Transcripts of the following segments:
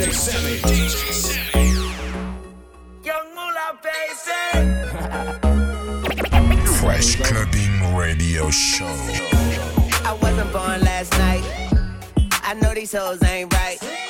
Young Moolah, baby. Fresh Clubbing Radio Show. I wasn't born last night. I know these hoes ain't right.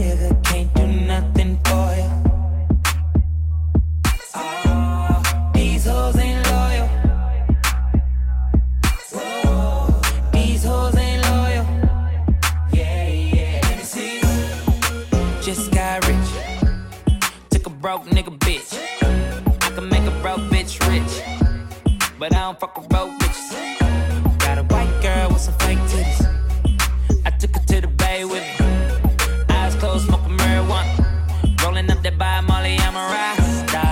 broke nigga bitch. I can make a broke bitch rich. But I don't fuck with broke bitches. Got a white girl with some fake titties. I took her to the bay with me. Eyes closed, smoking marijuana. Rolling up that by Molly, I'm a rasta.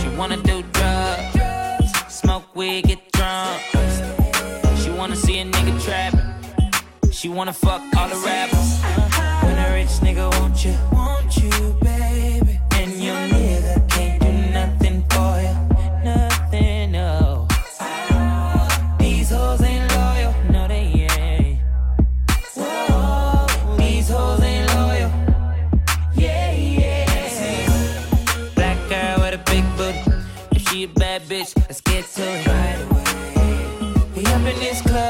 She wanna do drugs, smoke weed, get drunk. She wanna see a nigga trap. She wanna fuck all the rappers. In this club,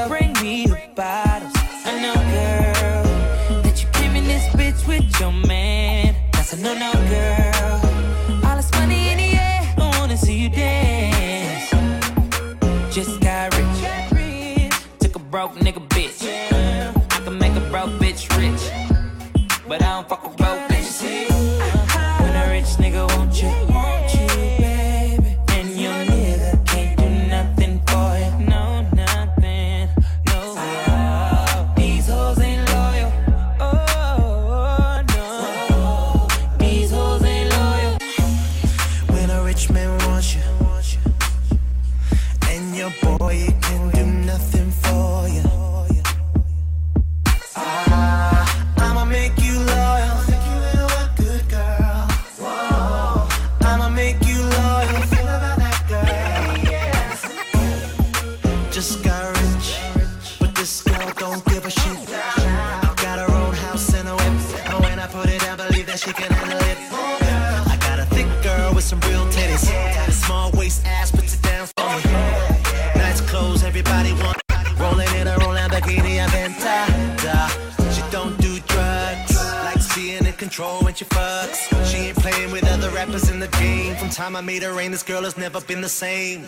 the same.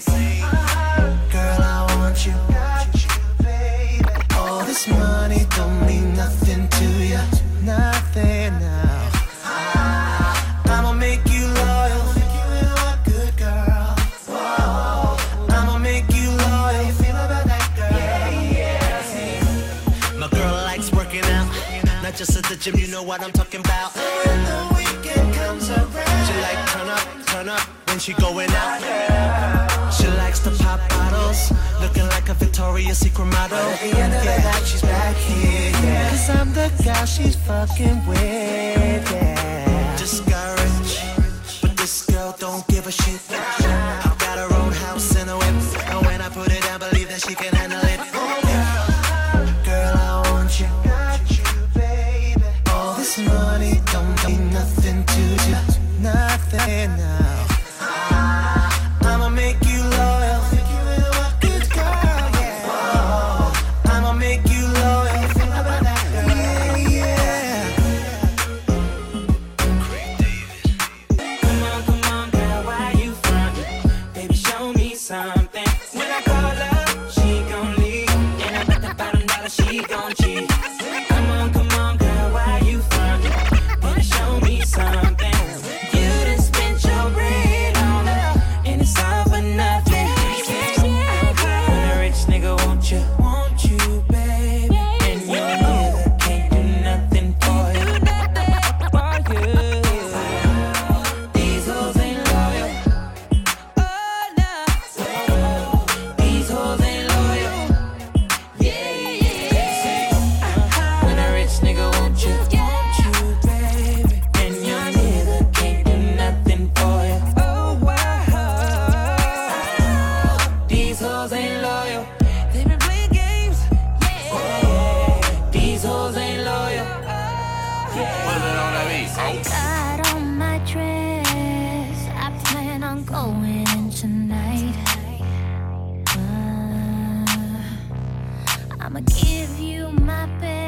Girl, I want you. All this money don't mean nothing to you. Nothing now. I'ma make you loyal. Think you a good girl. I'ma make you loyal. Feel about that girl. My girl likes working out. Not just at the gym, you know what I'm talking about. When the weekend comes around, she like turn up, when she going out. She likes to pop bottles, looking like a Victoria's Secret model. At the end of the night, she's back here. Yeah. Cause I'm the guy she's fucking with. Yeah. Just got rich, but this girl don't give a shit. I've got her own house and I'ma give you my best.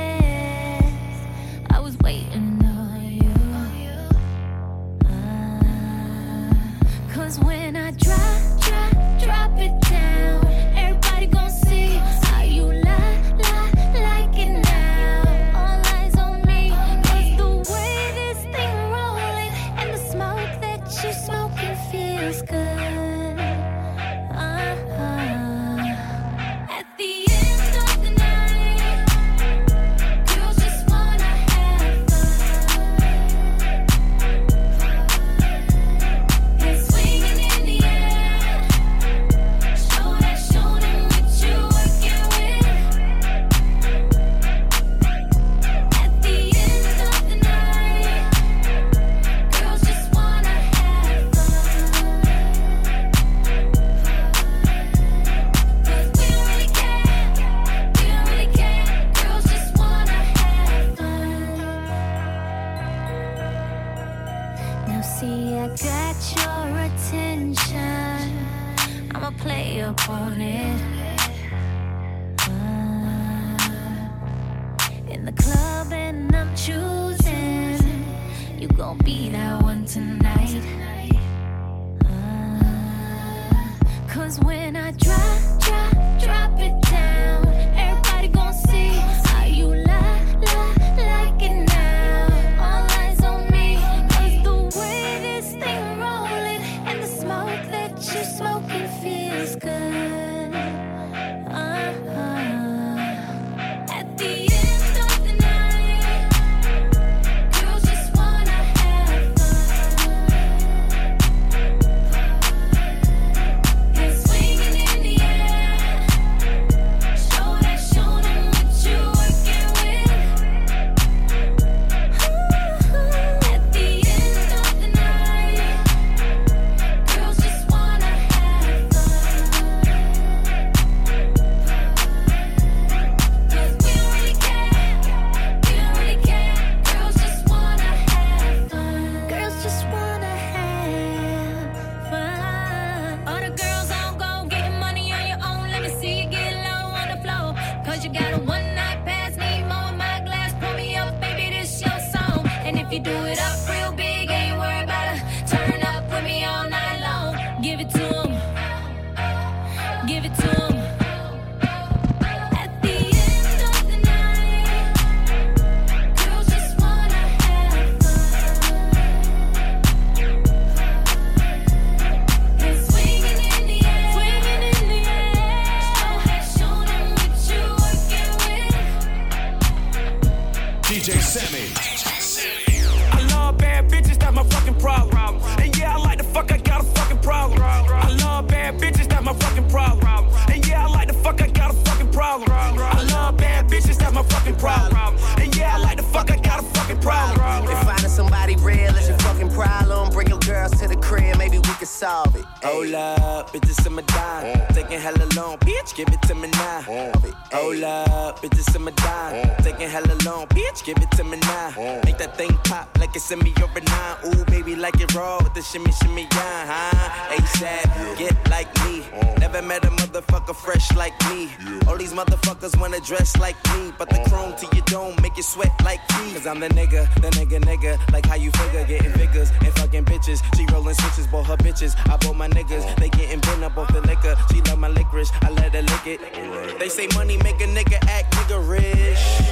A motherfucker fresh like me. All these motherfuckers wanna dress like me. But the chrome to your dome make you sweat like me. Cause I'm the nigga, the nigga, nigga. Like how you figure, getting figures and fucking bitches. She rolling switches, bought her bitches. I bought my niggas. They getting bent up off the liquor. She love my licorice. I let her lick it. They say money make a nigga act nigga rich.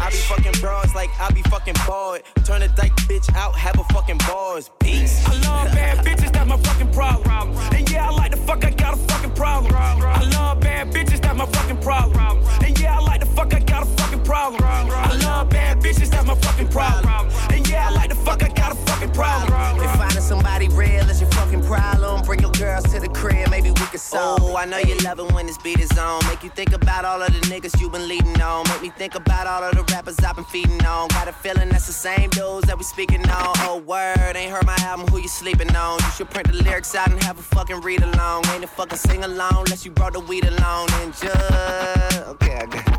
I be fucking bras like I be fucking bored. Turn a dyke bitch out, have a fucking bars. Peace. I love bad bitches, that's my fucking problem. And yeah, I like the fuck, I got a fucking problem. I love bad bitches, that's my fucking problem. And yeah, I like the fuck, I got a fucking problem. I love bad bitches, that's my fucking problem. And yeah, I like the fuck, I got a fucking problem. If finding somebody real is your fucking problem, bring your girls to the crib, maybe we can solve. Oh, I know you love it when this beat is on. Make you think about all of the niggas you been leading on. Make me think about all of the rappers I've been feeding on. Got a feeling that's the same dudes that we speaking on. Oh, word, ain't heard my album, who you sleeping on? You should print the lyrics out and have a fucking read along. Ain't a fucking sing along unless you brought the weed along. And just, okay, I got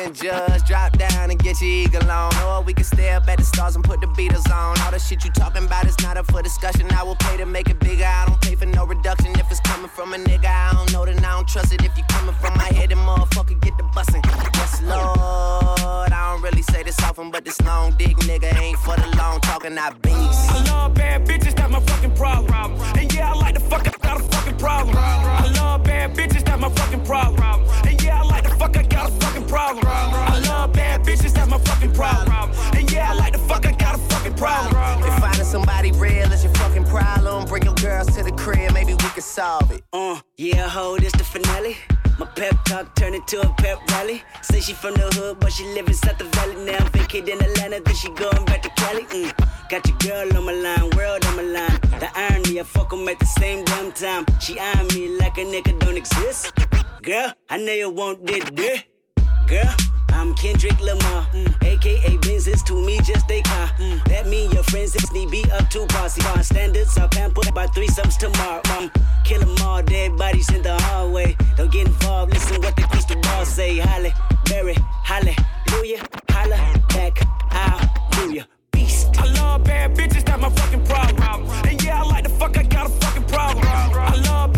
then just drop down and get your eagle on. Or we can stay up at the stars and put the Beatles on. All the shit you talking about is not up for discussion. I will pay to make it bigger. I don't pay for no reduction if it's coming from a nigga. I don't know, then I don't trust it. If you coming from my head, then motherfucker get the bussin'. Yes, Lord. I don't really say this often, but this long dick nigga ain't for the long talking. I beast. I love bad bitches, that's my fucking problem. And yeah, I like the fuck, I got a fucking problem. I love bad bitches, that's my fucking problem. And yeah, I like the fuck, I got a fucking problem. I love bad bitches, that's my fucking problem. And yeah, I like the fuck, I got a problem. If finding somebody real is your fucking problem, bring your girls to the crib, maybe we can solve it. Uh, yeah, ho, this the finale. My pep talk turned into a pep rally. Say she from the hood, but she live in South the Valley now. I'm Vacated in Atlanta, then she going back to Cali. Mm. Got your girl on my line, world on my line. The irony, I fuck 'em at the same damn time. She eyeing me like a nigga don't exist. Girl, I know you want this, this. Girl, I'm Kendrick Lamar, mm. aka Benzes to me just a car. Mm. That mean your friends is need be up to posse. Bar standards are pampered by threesomes tomorrow. Um, kill 'em all, dead bodies in the hallway. Don't get involved, listen what the crystal ball say. Halle, Berry, hallelujah, holla back, hallelujah. Beast. I love bad bitches, that's my fucking problem. And yeah, I like the fuck, I got a fucking problem. I love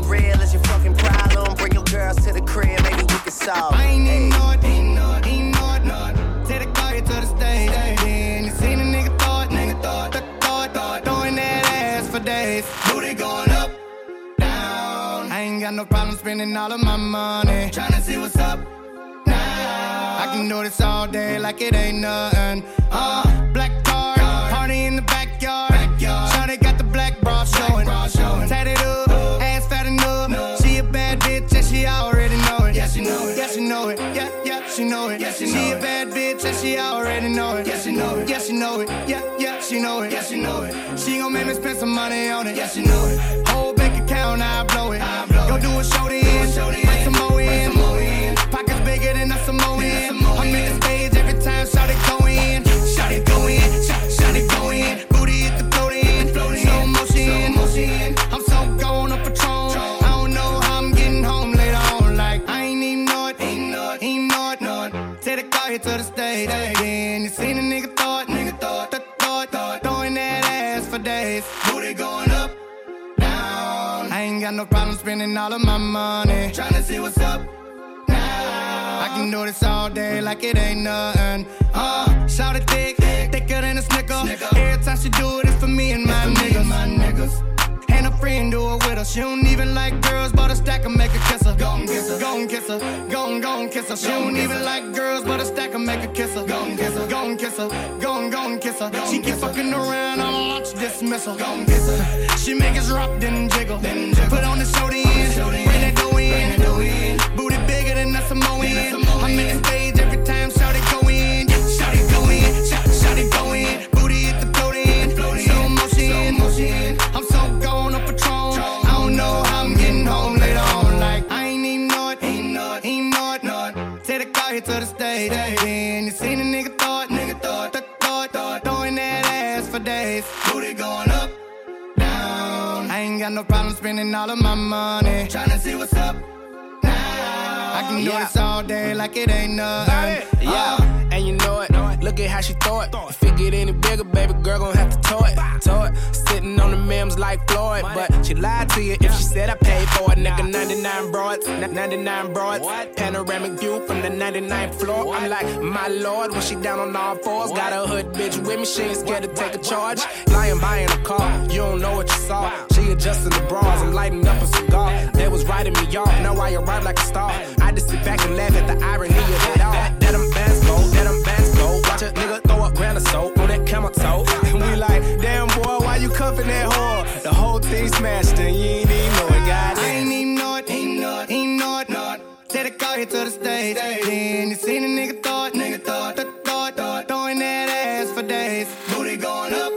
finding real is your fucking problem, bring your girls to the crib, maybe we can solve I ain't know it, ain't it, ain't know it. Take the car here to the stage. Then you seen a nigga thought, nigga thought, th- thought, thought, throwing that ass for days. Booty going up, down. I ain't got no problem spending all of my money. Trying to see what's up now. I can do this all day like it ain't nothing. Uh, know it. Yeah, she, she a bad bitch and she already know it. Yeah, she know it. Yeah, she know it. Yeah, yeah, she know it. Yeah, she know it. She gon' make me spend some money on it. Yeah, she know it. Whole bank account, I blow it. I blow Go do a show then. Bring some more in. Pockets bigger than a Samoan. Take the car here to the stage. Then you seen a nigga thought. Nigga thought. Th- thought. Thought. Throwing that ass for days. Booty going up. Down. I ain't got no problem spending all of my money. Trying to see what's up now. I can do this all day like it ain't nothing. Uh, shout it thick, thicker than a snicker. Every time she do it, it's for me and my niggas. My niggas. And friend do it with her. She don't even like girls, but a stack and make her kiss her. Gon' kiss her, gon' kiss her, gon' gon' kiss her. She don't even like girls, but a stack and make her kiss her. Gon' kiss her, gon' kiss her, gon' gon' kiss her. She keep fucking around, I'ma launch dismissal. Gon' kiss her. She make us rock, then jiggle. Put on the show then, bring that dough in. Booty bigger than a Samoan. I'm in the stage got no problem spending all of my money. Tryna see what's up now. I can do this all day like it ain't nothing. Yeah, oh, and you know it. Look at how she throw it. If it get any bigger, baby girl gon' have to tow it. Tow it. Sitting on the memes like Floyd, but she lied to you if she said I paid for it. Nigga, 99 broads, 99 broads. Panoramic view from the 99th floor. I'm like, my lord, when she down on all fours, got a hood bitch with me. She ain't scared to take a charge. Lying by in a car, you don't know what you saw. She adjusting the bras, I'm lighting up a cigar. They was writing me off, now I arrive like a star. I just sit back and laugh at the irony of it all. That, that them bands go, that bands a nigga throw up grand of soap on that camel toe. And we like, damn boy, why you cuffing that whore? The whole thing smashed and you ain't even know it, I ain't even know it, ain't know it, ain't know it, it. Take the car here to the stage. Then you seen a nigga thought, nigga thought, th- thought, thought, throwing that ass for days. Booty going up,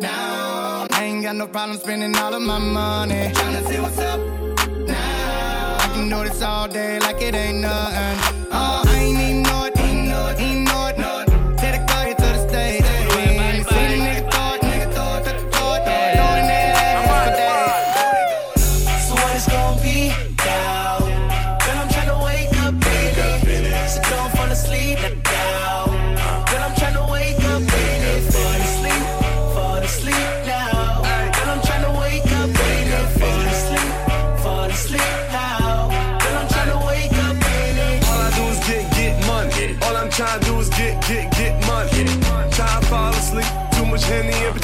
down. I ain't got no problem spending all of my money. Tryna see what's up now. I can do this all day like it ain't nothing. Uh, I ain't even know it, ain't know it, ain't know.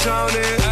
drowning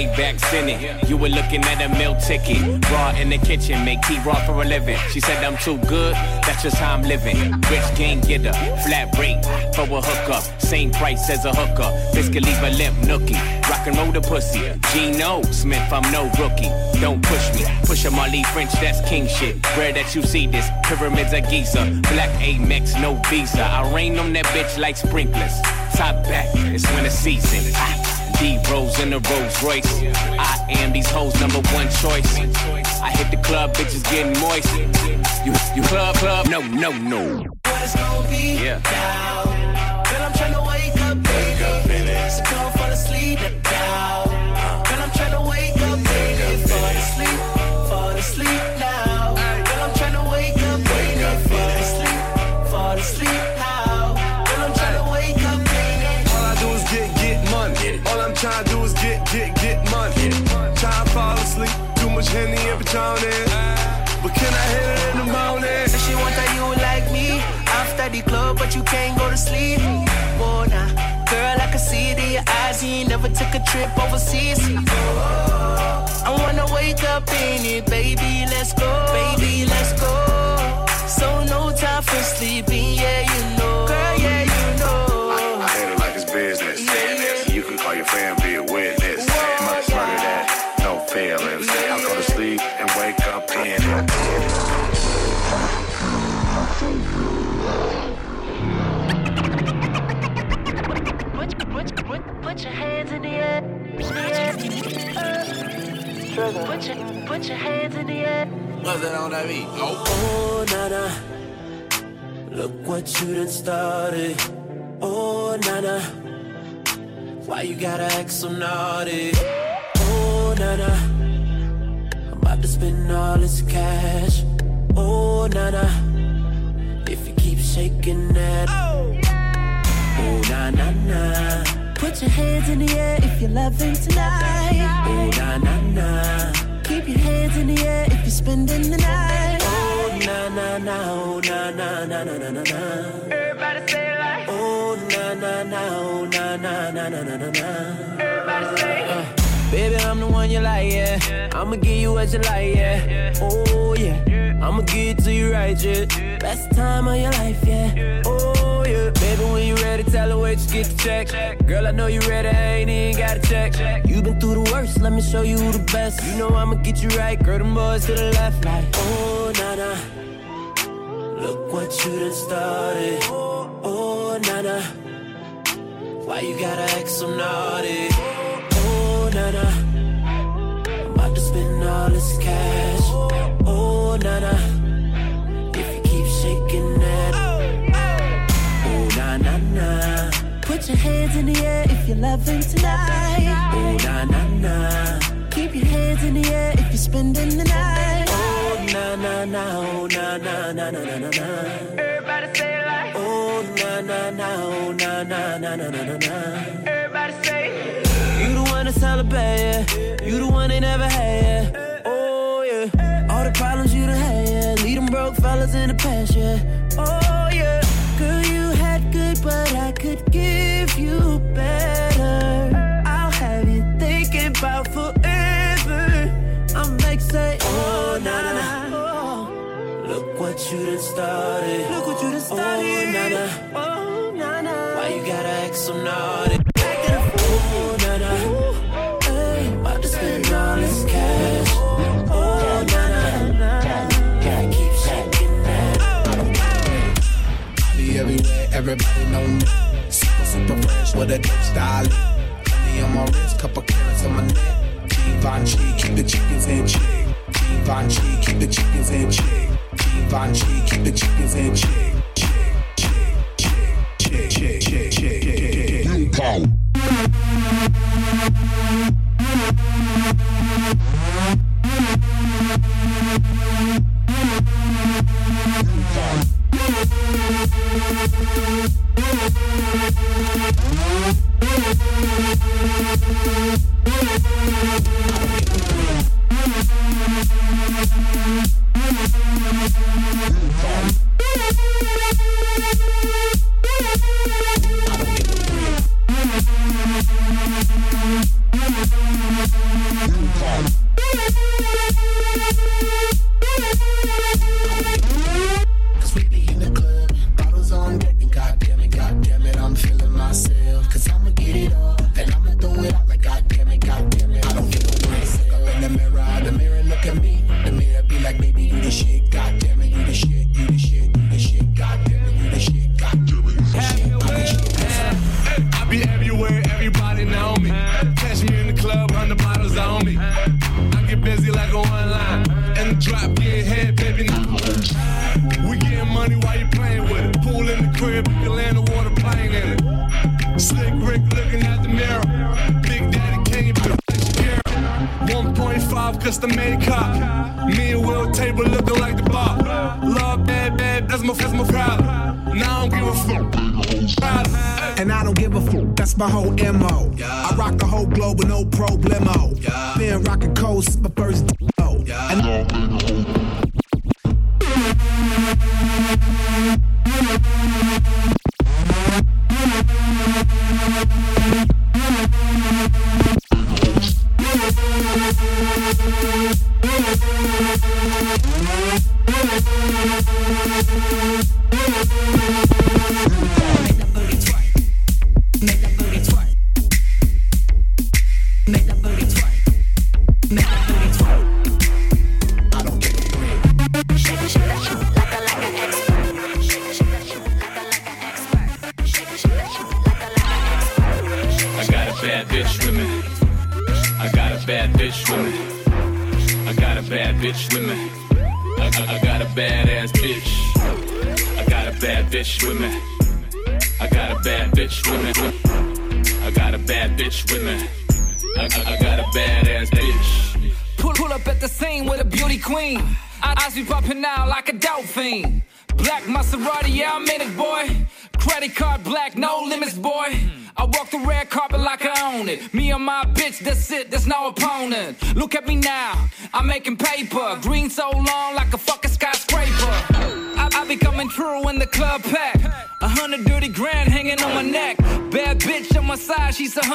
Two in it. You were looking at a meal ticket. Raw in the kitchen, make tea raw for a living. She said I'm too good, that's just how I'm living. Rich gang getter, flat rate for a hookup. Same price as a hooker. Biscuit leave a limp nookie. Rock and roll the pussy. Gino Smith, I'm no rookie. Don't push me. Push a Marley French, that's king shit. Rare that you see this. Pyramids of Giza. Black Amex, no visa. I rain on that bitch like sprinklers. Top back, it's winter season. D Rose in the Rolls Royce. I am these hoes' number one choice. I hit the club, bitches getting moist. You, you club, club, no, no, no. What it's gonna be Yeah. now. Much Henny and Patron But can I hit it in the morning? Said she want that you like me after the club, but you can't go to sleep. Oh, nah. Girl, I can see it in your eyes. You never took a trip overseas. I wanna wake up in it, baby. Let's go, baby. Let's go. So no time for sleeping, yeah, you know. Girl, yeah, you know. I hate it like it's business. You can call your friend, put, your hands in the air. Uh, put your, put your hands in the air. What's that on that beat? Oh, Nana. Look what you done started. Oh, Nana. Why you gotta act so naughty? Oh, Nana. I'm about to spend all this cash. Oh, Nana. If you keep shaking that. Oh, na na na. Put your hands in the air if you're loving tonight. Oh, na na na. Keep your hands in the air if you're spending the night. Oh, na na na. Oh, na na na na na na na. Everybody say it like. Oh, na na na. Oh, na na na na na na na. Everybody say. it. Baby, I'm the one you like, yeah. I'ma give you what you like, yeah. Oh, yeah. I'ma give it to you right, yeah. Best time of your life, yeah. Oh, yeah. Baby, when you ready, tell her where you get the check. Girl, I know you ready, I ain't even gotta check. You been through the worst, let me show you the best. You know I'ma get you right, girl, them boys to the left, like, oh, nah. Look what you done started. Oh, nah, nah. Why you gotta act so naughty? Oh, na na. I'm about to spend all this cash. Your hands in the air if you're loving tonight. Oh, na na na. Keep your hands in the air if you're spending the night. Oh, na na na. Oh, na na na na na na na. Everybody say it like. Oh, na na na. Oh, na na na na na na na. Everybody say. You the one to celebrate, yeah. You the one they never had, yeah. Oh, yeah. All the problems you done had, yeah. Leave them broke fellas in the past, yeah. Oh, about forever. I'm like, say, Oh, na na na. Oh, look what you done started. Look what you done started. Oh, na na. Oh, na na. Why you gotta act so naughty? Oh, na na. Hey, about to spend all this cash. Oh, na na. If you keep shaking that. Be everywhere, everybody know me. Super, super fresh with a dope style. On my wrist, couple carrots on my neck. Givenchy, keep the chickens in check. Givenchy, keep the chickens in check. Givenchy, keep the chickens in check. Check, check, check, check, check, check, check, check, check.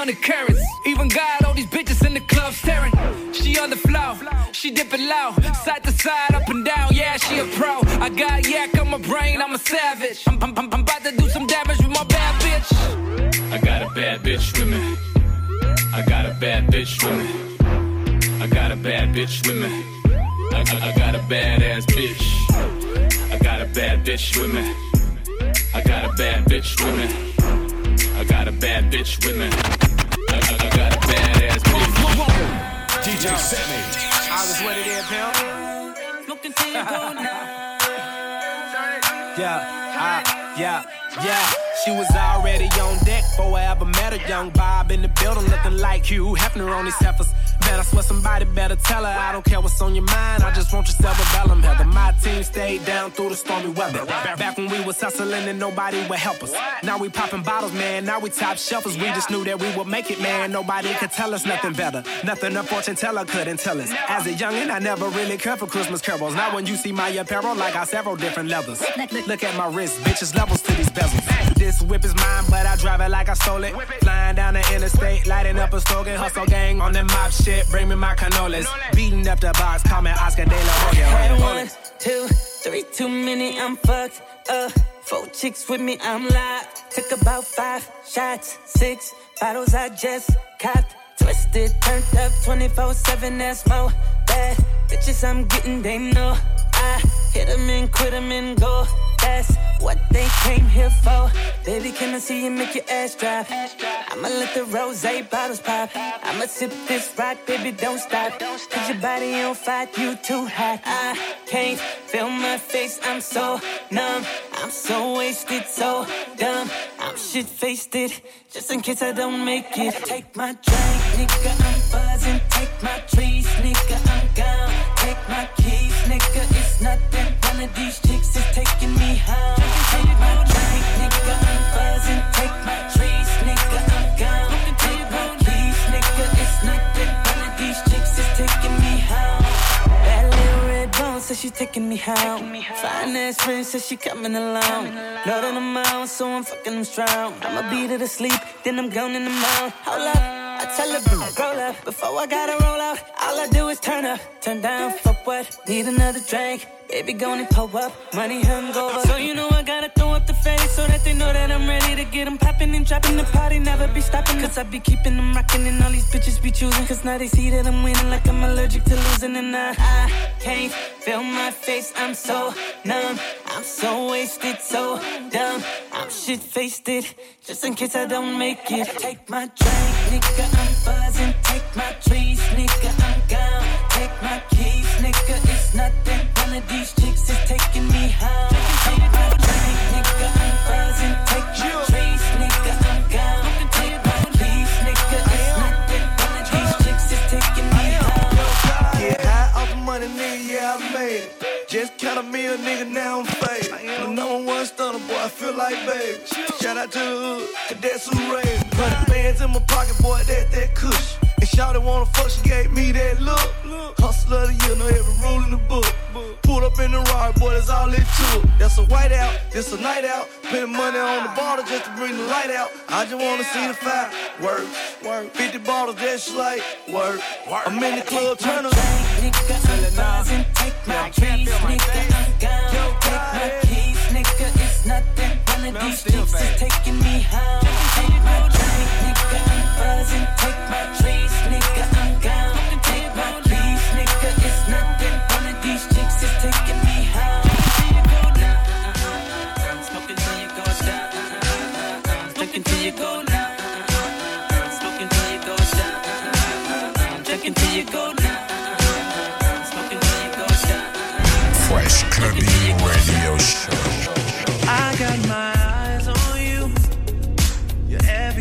Hundred carats. Even got all these bitches in the club staring. She on the floor, she dipping low, side to side, up and down. Yeah, she a pro. I got yak on my brain, I'm a savage. I'm, I'm, I'm about to do some damage with my bad bitch. I got a bad bitch with me. I got a bad bitch with me. I got a bad bitch with me. I, I, I got a badass bitch. I got a bad bitch with me. I got a bad bitch with me. I got a bad bitch with me. Yeah. She was already on deck before I ever met her. Young Bob in the building looking like Hugh Hefner on these heifers. Man, I swear somebody better tell her. I don't care what's on your mind. I just want your cerebellum heather. My team stayed down through the stormy weather. Back when we was hustling and nobody would help us. Now we popping bottles, man. Now we top shelfers. We just knew that we would make it, man. Nobody could tell us nothing better. Nothing a fortune teller couldn't tell us. As a youngin', I never really cared for Christmas carols. Now when you see my apparel, I got several different levels. Look at my wrist, bitches levels to these bezels. This whip is mine, but I drive it like I stole it. Flying down the interstate, lighting up a slogan. Hustle gang on that mob shit, bring me my cannolis. Beating up the box, call me Oscar De La Hoya. Had one, two, three, too many, I'm fucked up. Four chicks with me, I'm live. Took about five shots, six bottles I just copped. Twisted, turned up 24 7, that's more bad. Bitches I'm getting, they know. I hit them and quit them and go. That's what they came here for. Baby, can I see you make your ass drop? I'ma let the rose bottles pop. I'ma sip this rock, baby, don't stop. Cause your body on fire, you too hot. I can't feel my face, I'm so numb. I'm so wasted, so dumb. I'm shit faced it, just in case I don't make it. Take my drink, nigga, I'm buzzing. Take my trees, nigga, I'm gone. Take my keys, nigga, it's nothing. One of these chicks is taking me home. Take my drink, nigga, I'm buzzing. Take my trees, nigga, I'm gone. Take my keys, nigga, it's nothing. One of these chicks is taking me home. That little red bone says she taking me home. Fine ass friend says she coming along. Blood on the mouth, so I'm fucking them strong. I'ma beat her to sleep, then I'm gone in the mouth. Hold up. I tell her, roll up. Before I gotta roll out, all I do is turn up. Turn down for what? Need another drink. Baby, gonna pull up. Money hungover. So you know I gotta throw up the face so that they know that I'm ready to get them popping and dropping the party. Never be stopping. Cause I be keeping them rocking and all these bitches be choosing. Cause now they see that I'm winning like I'm allergic to losing. And I, I can't feel my face. I'm so numb. So wasted, so dumb. I'm shit faced it. Just in case I don't make it. Take my drink, nigga. I'm buzzing. Take my trees, nigga. I'm gone. Take my keys, nigga. It's nothing. One of these chicks is taking me home. nigga, now I'm faded. The number one stunner, boy, I feel like baby. Shout out to the hood, cadets who raised me. Hundred bands in my pocket, boy, that that cush. And shawty wanna fuck, she gave me that look. Hustler of the year, know every rule in the book. Pulled up in the ride, boy, that's all it took. That's a white out, that's a night out. Spending money on the bottle just to bring the light out. I just wanna see the fire work, work. 50 bottles, that's like work. work. I'm in the club, turn up. Nigga, I can't feel my face take my keys, nigga. It's nothing. One of these chicks is taking me home. Take my drink, nigga. I'm buzzing. Take my drink.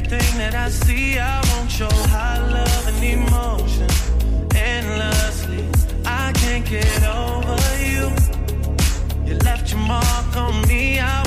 Everything that I see, I won't show high love and emotion endlessly. I can't get over you. You left your mark on me. I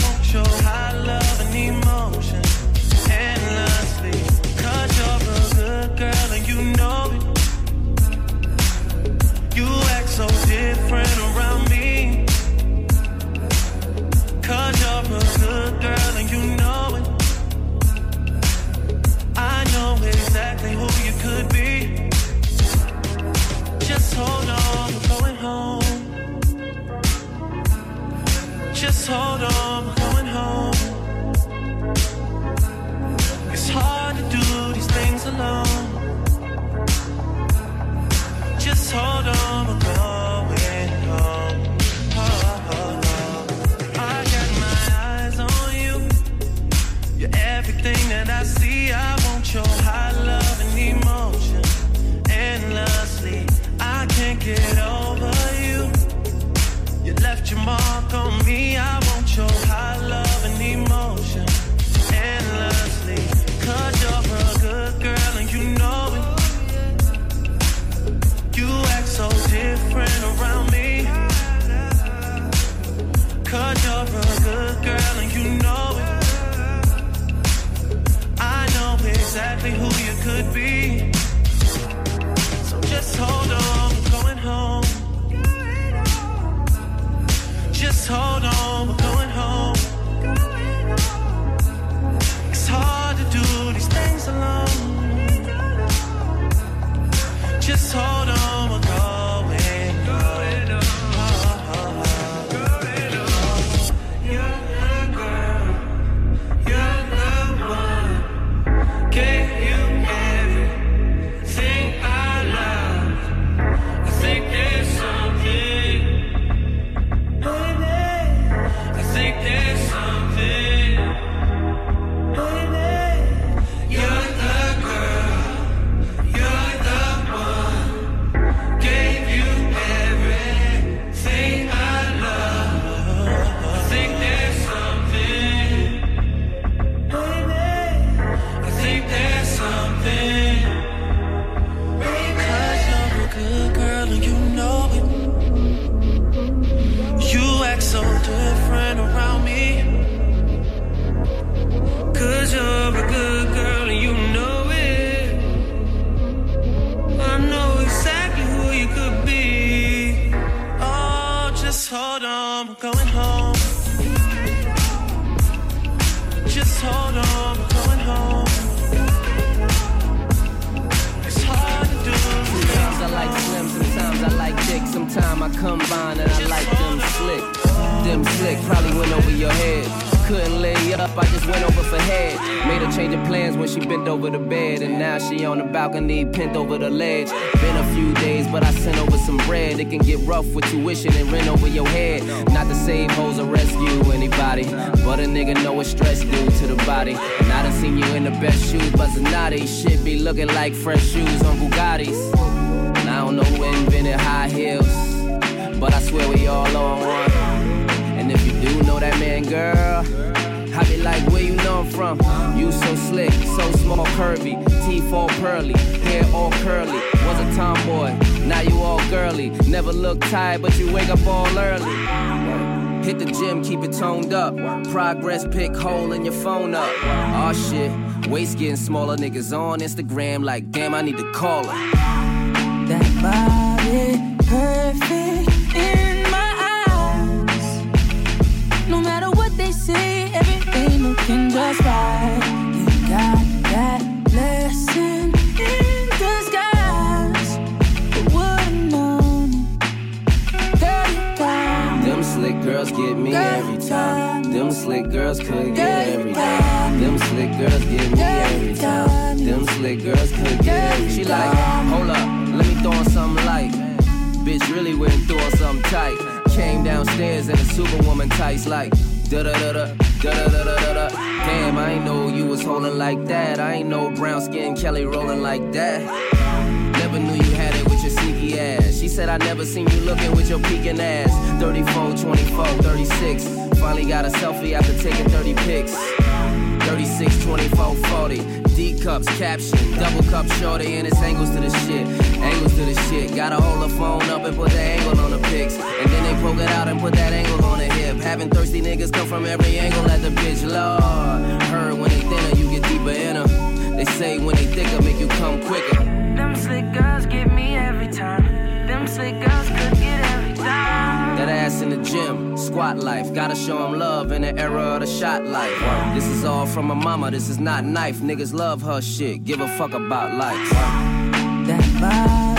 hold on from. You so slick, so small, curvy, teeth all pearly, hair all curly. Was a tomboy, now you all girly. Never look tired, but you wake up all early. Hit the gym, keep it toned up. Progress pic hole in your phone up. Oh, shit, waist getting smaller. Niggas on Instagram like, damn, I need to call her. That body. Slick girls could get every time. Them slick girls get me every time. Them slick girls could get every She like, hold up, let me throw on something light. Bitch really went through on something tight. Came downstairs in a superwoman tights like da da da da da da da da da. Damn, I ain't know you was holding like that. I ain't know brown skin Kelly rolling like that. Never knew you had it with your sneaky ass. She said I never seen you looking with your peeking ass. 34, 24, 36. Finally got a selfie after taking 30 pics. 36, 24, 40. D cups, caption, double cup shorty, and it's angles to the shit. Angles to the shit. Gotta hold the phone up and put the angle on the pics. And then they poke it out and put that angle on the hip. Having thirsty niggas come from every angle at the bitch. Lord, heard when they thinner, you get deeper in her. They say when they thicker, make you come quicker. Them slick girls get me every time. Them slick girls could ass in the gym, squat life. Gotta show show 'em love in the era of the shot life. This is all from my mama, this is not knife. Niggas love her shit, give a fuck about life. That body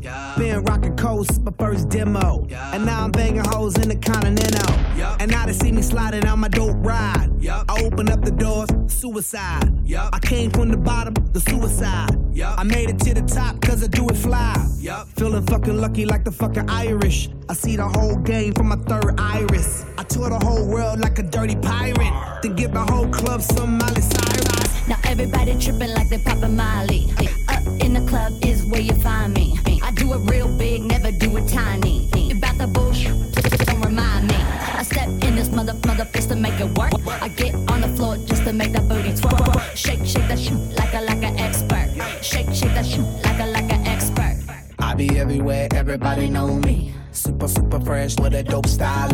problemo. Been rocking coast, my first demo. And now I'm banging hoes in the continental. And now they see me sliding on my dope ride. I open up the doors, suicide. I came from the bottom, the suicide. I made it to the top cause I do it fly. Feeling fucking lucky like the fucking Irish. I see the whole game from my third iris. I tour the whole world like a dirty pirate. Then give the whole club some Miley Cyrus. Now everybody tripping like they poppin' Molly. Up uh, in the club is where you find me. Do it real big, never do it tiny. About the bullshit, don't remind me. I step in this mother mother fist to make it work. I get on the floor just to make that booty twerk. Shake, shake that shit like a like an expert. Shake, shake that shit like a like an expert. I be everywhere, everybody know me. Super, super fresh with a dope style.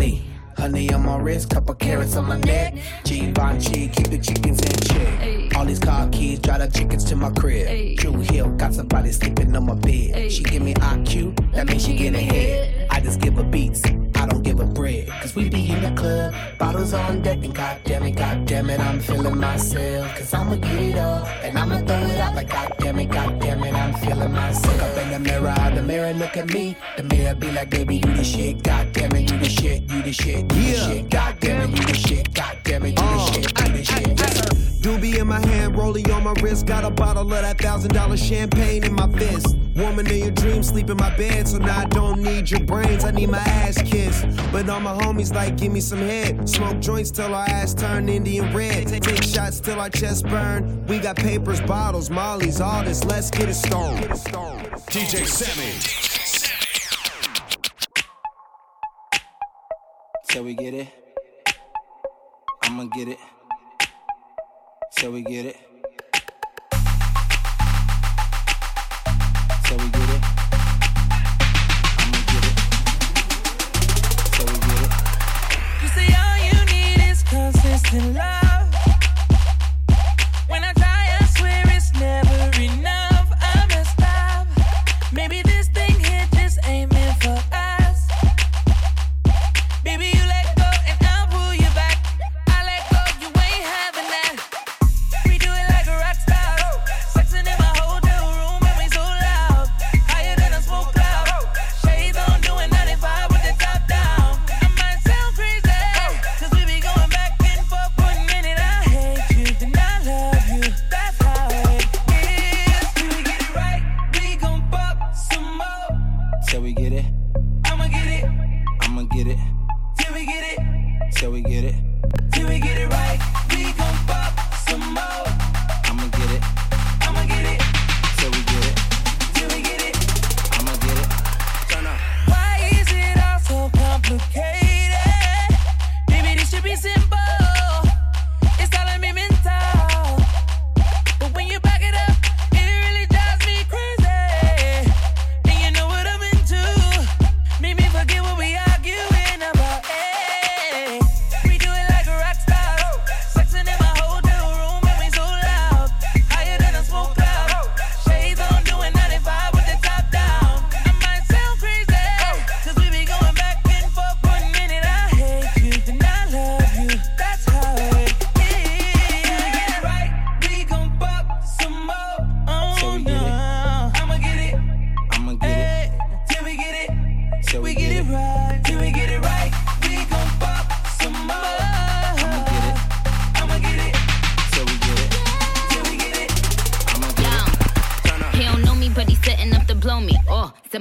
Honey on my wrist, couple carats on my neck. Givenchy, keep the chickens in check. All these car keys, drive the chickens to my crib. True Hill, got somebody sleeping on my bed. She give me IQ, that means she get ahead. I just give her beats, I don't give her bread. Cause we be in the club, bottles on deck, and goddamn it, goddamn it, I'm feeling myself. Cause I'ma get it all, and I'ma throw it out like goddamn it, goddamn it, I'm feeling myself. Up in the mirror, the mirror look at me. The mirror be like, baby, you the shit. God damn it, you the shit, you the shit, you the shit. God damn it, you the shit. God damn it, you the uh. shit, you the shit. Doobie in my hand, rollie on my wrist. Got a bottle of that thousand dollar champagne in my fist. Woman in your dreams, sleep in my bed, so now I don't need your brains. I need my ass kissed. But all my homies like, give me some head. Smoke joints till our ass turn Indian red. Take shots till our chest burn. We got papers, bottles, mollies, all this. Let's get it started. DJ Sammy. Till we get it. I'ma get it. Till we get it. Till we get it. I'ma get it. Till we get it. You say all you need is consistent love.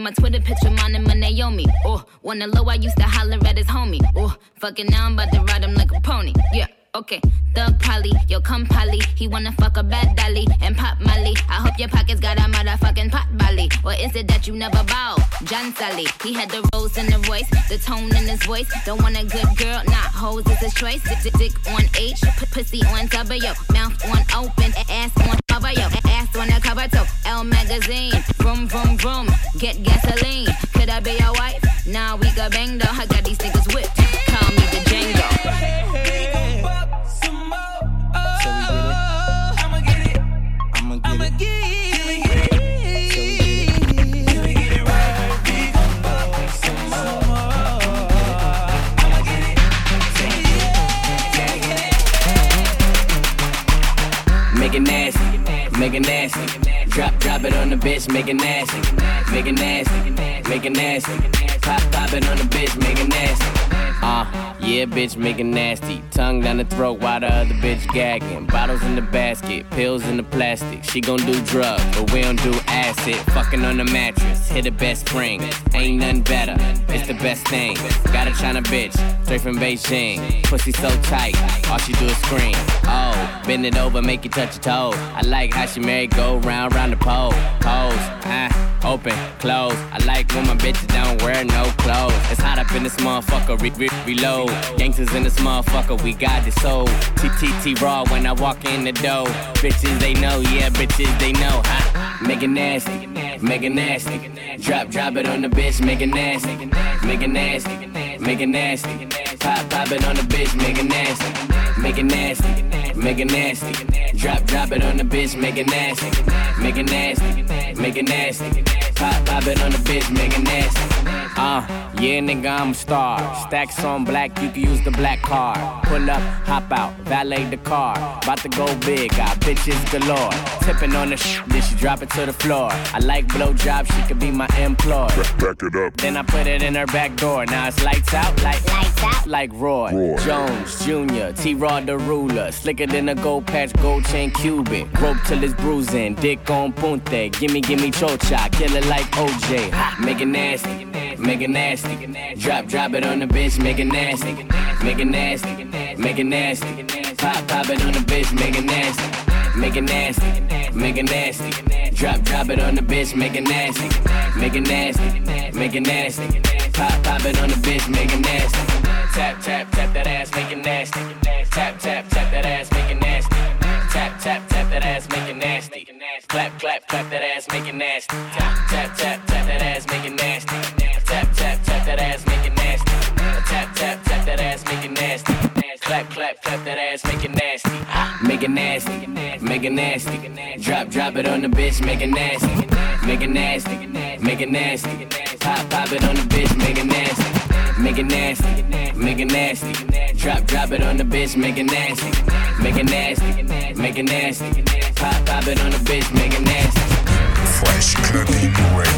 My Twitter picture, mine and my Naomi. Oh, wanna low, I used to holler at his homie. Oh, fucking now I'm about to ride him like a pony. Yeah. Okay, Thug Polly, yo come Polly. He wanna fuck a bad dolly and pop Molly. I hope your pockets got a motherfucking pot belly. Or is it that you never bow? John Sally, he had the rose in the voice, the tone in his voice. Don't want a good girl, not hoes is his choice. Dick, dick, on H, pussy on W, mouth on open, ass on cover, yo, ass on the cover too. Elle magazine, vroom vroom vroom, get gasoline. Could I be your wife? Nah, we got bang though. I got these niggas whipped. Call me the Django. Bitch, make it nasty, make it nasty, make it nasty. Pop, pop it on the bitch, make it nasty. Uh, yeah, bitch, make it nasty. Tongue down the throat while the other bitch gagging. Bottles in the basket, pills in the plastic. She gon' do drugs, but we don't do acid. Fucking on the mattress, hit the best spring. Ain't nothing better, it's the best thing. Got a China bitch, straight from Beijing. Pussy so tight, all she do is scream. Oh, bend it over, make you touch your toe. I like how she married, go round, round the pole. Pose, ah, open, close. I like when my bitches don't wear no clothes. It's hot up in this motherfucker, re- re- reload. Gangsters in this motherfucker, we got this soul. TTT raw when I walk in the door. Bitches they know, yeah, bitches they know. Ha. Make it nasty, make it nasty. Drop, drop it on the bitch, make it nasty, make it nasty, make it nasty. Pop, pop it on the bitch, make it nasty, make it nasty, make it nasty. Drop, drop it on the bitch, make it nasty. Make it nasty, make it nasty. Pop, pop it on the bitch, make it nasty. Uh, yeah, nigga, I'm a star. Stacks on black, you can use the black card. Pull up, hop out, valet the car. About to go big, got bitches galore. Tipping on the sh, then she drop it to the floor. I like blow jobs, she could be my employee. Back it up. Then I put it in her back door. Now it's lights out, like lights out, like Roy, Roy. Jones Jr. T. Rod the ruler, slicker than a gold patch, gold chain Cuban. Rope till it's bruising, dick on punte. Gimme, gimme chocha, kill it like OJ. Ha, make it nasty, make it nasty. Drop, drop it on the bitch, make it nasty, make it nasty, make it nasty. Pop, pop it on the bitch, make it nasty. Make it nasty, make it nasty. Drop, drop it on the bitch, make it nasty. Make it nasty, make it nasty. Pop, pop it on the bitch, make it nasty. Tap, tap, tap that ass, make it nasty. Tap, tap, tap that ass, make it nasty. Tap, tap, tap that ass, make it nasty. Clap, clap, clap that ass, make it nasty. Tap, tap, tap, tap that ass, make it nasty. That ass, make it nasty. Tap, tap, tap that ass, make it nasty. Clap, clap, clap that ass, make it nasty. Make it nasty, make it nasty. Drop, drop it on the bitch, make it nasty. Make it nasty, make it nasty. Pop, pop it on the bitch, make it nasty. Make it nasty, make it nasty. Drop, drop it on the bitch, make it nasty. Make it nasty, make it nasty. Pop, pop it on the bitch, make it nasty. Fresh Clubbing Radio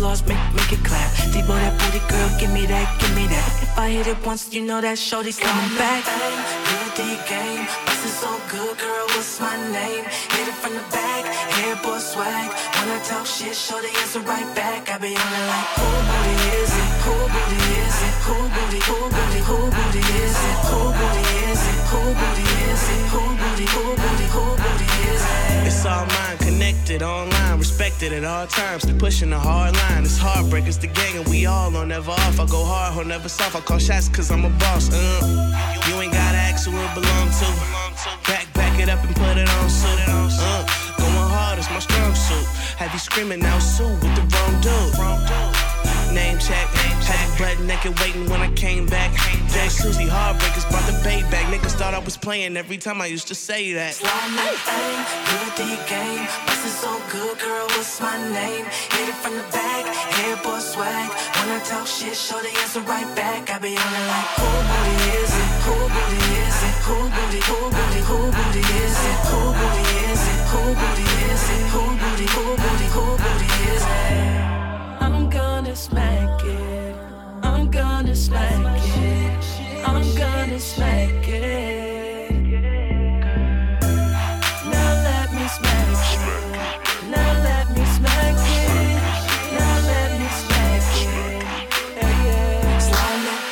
applause, make make it clap. Debo that booty girl, give me that, give me that. If I hit it once, you know that shorty's coming back. Good D game, bustin' so good, girl. What's my name? Hit it from the back, hair boy swag. When I talk shit, shorty answer right back. I be on it like, oh, who booty is it? Is is is is is? It's all mine, connected online, respected at all times. Pushing the hard line. It's heartbreak, it's the gang, and we all on never off. I go hard, hold never soft. I call shots cause I'm a boss. Uh. You ain't gotta ask who it belong to. Back, back it up and put it on suit. Uh. Going hard, it's my strong suit. Have you screaming now, Sue, with the wrong dude. Name check, had you butt naked waiting when I came back. Jay Susie, heartbreakers brought the bay back. Niggas thought I was playing every time I used to say that. That thing, good D game. Bustin' so good, girl, what's my name? Hit it from the back, hair boy swag. When I talk shit, show the answer right back. I be on it like, who booty is it? Who booty is it? Who booty, who booty, who booty is it? Who booty is it? Who booty is it? Who booty, who booty, who booty is it? I'm gonna smack it. I'm gonna smack it. I'm gonna smack it. Now let me smack it. Now let me smack it. Now let me smack it. Yeah, yeah.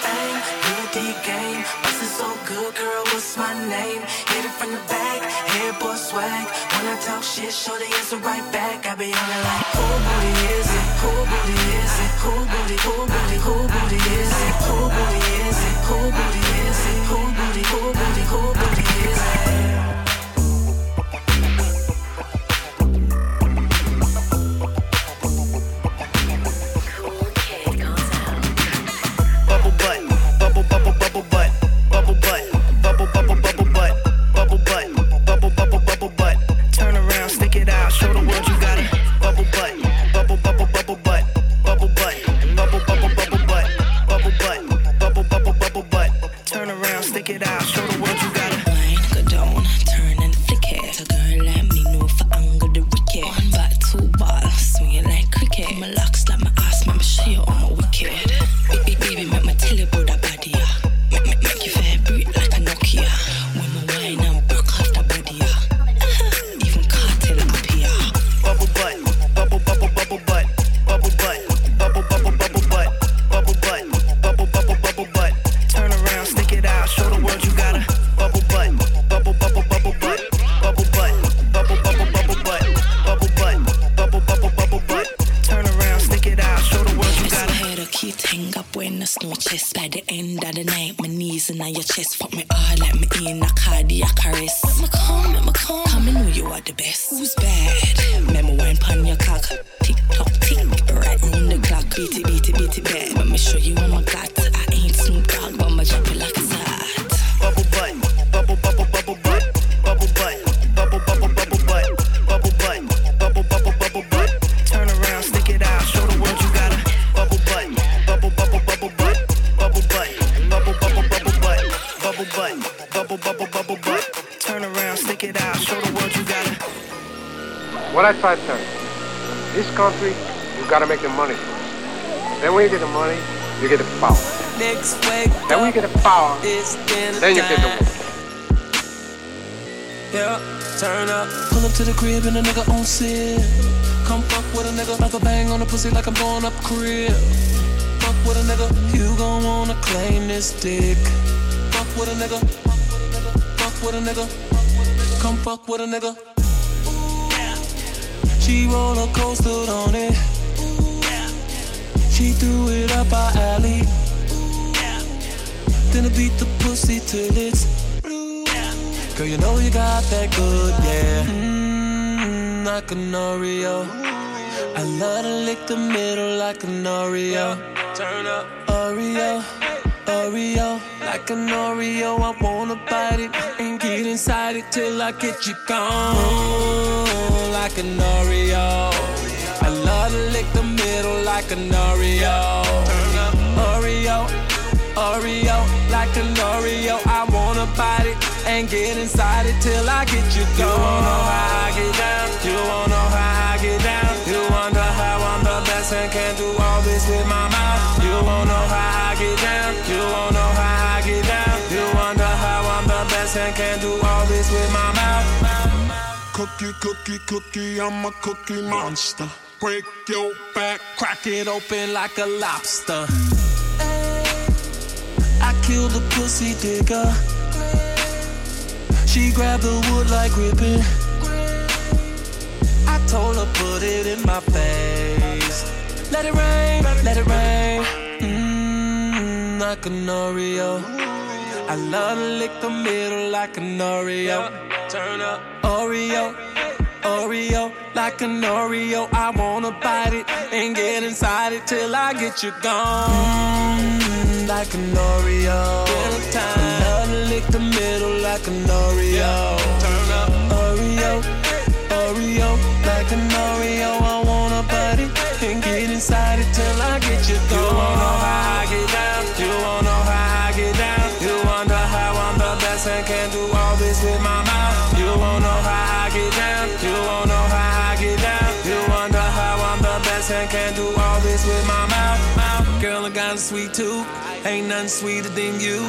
Thing, good game. Bustin' so good, girl, what's my name? Hit it from the back, hair boy swag. When I talk shit, show the answer right back. I be on it like, Who booty, who booty, who booty is it? Who booty is it? Who booty is it? Who What I try to tell you, this country, you gotta make the money first. Then when you get the money, you get the power. Next Then when you get the power, then you get the woman. Yeah, turn up. Pull up to the crib and a nigga on sit. Come fuck with a nigga, like a bang on the pussy like I'm blowing up crib. Fuck with a nigga, you gon' wanna claim this dick. Fuck with a nigga, fuck with a nigga, come fuck with a nigga. She roller coastered on it. She threw it up our alley. Then I beat the pussy till it's blue. Girl, you know you got that good, yeah. Mmm, like an Oreo. I love to lick the middle like an Oreo. Turn up, Oreo. Oreo, like an Oreo, I wanna bite it get inside it till I get you gone. Like an Oreo, I love to lick the middle like an Oreo. Oreo, Oreo, like an Oreo, I wanna bite it and get inside it till I get you gone. You wanna know how I get down? You wanna know how I get down? Cookie, cookie, cookie, I'm a cookie monster. Break your back, crack it open like a lobster. I killed the pussy digger. She grabbed the wood like ribbon. I told her put it in my face. Let it rain, let it rain. Mmm, like an Oreo. I love to lick the middle like an Oreo. Turn up, Oreo. Oreo, like an Oreo, I wanna bite it and get inside it till I get you gone. Like an Oreo, dinner time. Love lick the middle like an Oreo. Turn up, Oreo, Oreo, like an Oreo, I wanna bite it and get inside it till I get you gone. You wanna know how Nothing sweeter than you.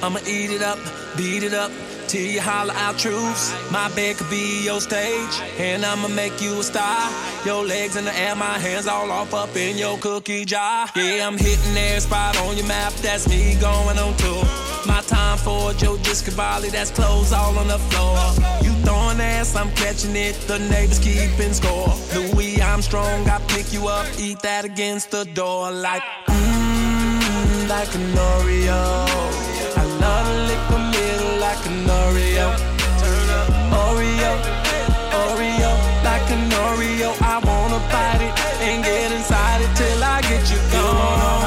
I'ma eat it up, beat it up. Till you holler out truths. My bed could be your stage, and I'ma make you a star. Your legs in the air, my hands all off up in your cookie jar. Yeah, I'm hitting every spot on your map. That's me going on tour. My time for Joe Discavali, that's clothes all on the floor. You throwing ass, I'm catching it. The neighbors keeping score. Louis Armstrong, I pick you up, eat that against the door like mm. Like an Oreo. I love to lick the middle like an Oreo. Oreo, Oreo, like an Oreo. I wanna bite it and get inside it till I get you gone.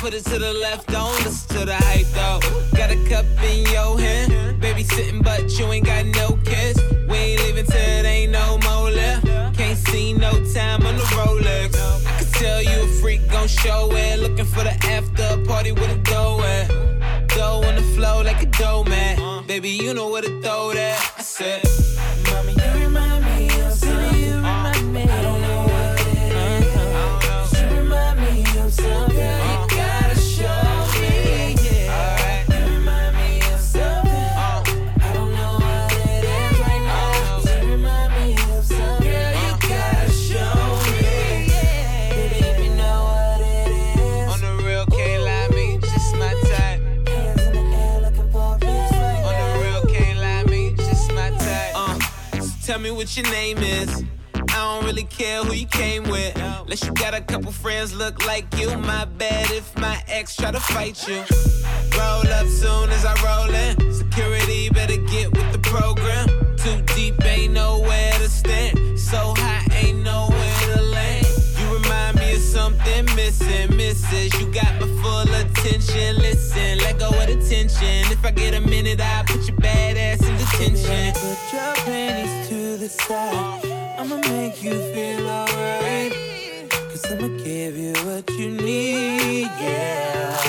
put it to the left. look like you. My bad if my ex try to fight you. Roll up soon as I roll in. Security better get with the program. Too deep, ain't nowhere to stand. So high, ain't nowhere to land. You remind me of something missing, misses. You got my full attention. Listen, let go of the tension. If I get a minute, I'll put your bad ass in detention. Put your panties to the side. I'ma make you feel alright. I'ma give you what you need, yeah.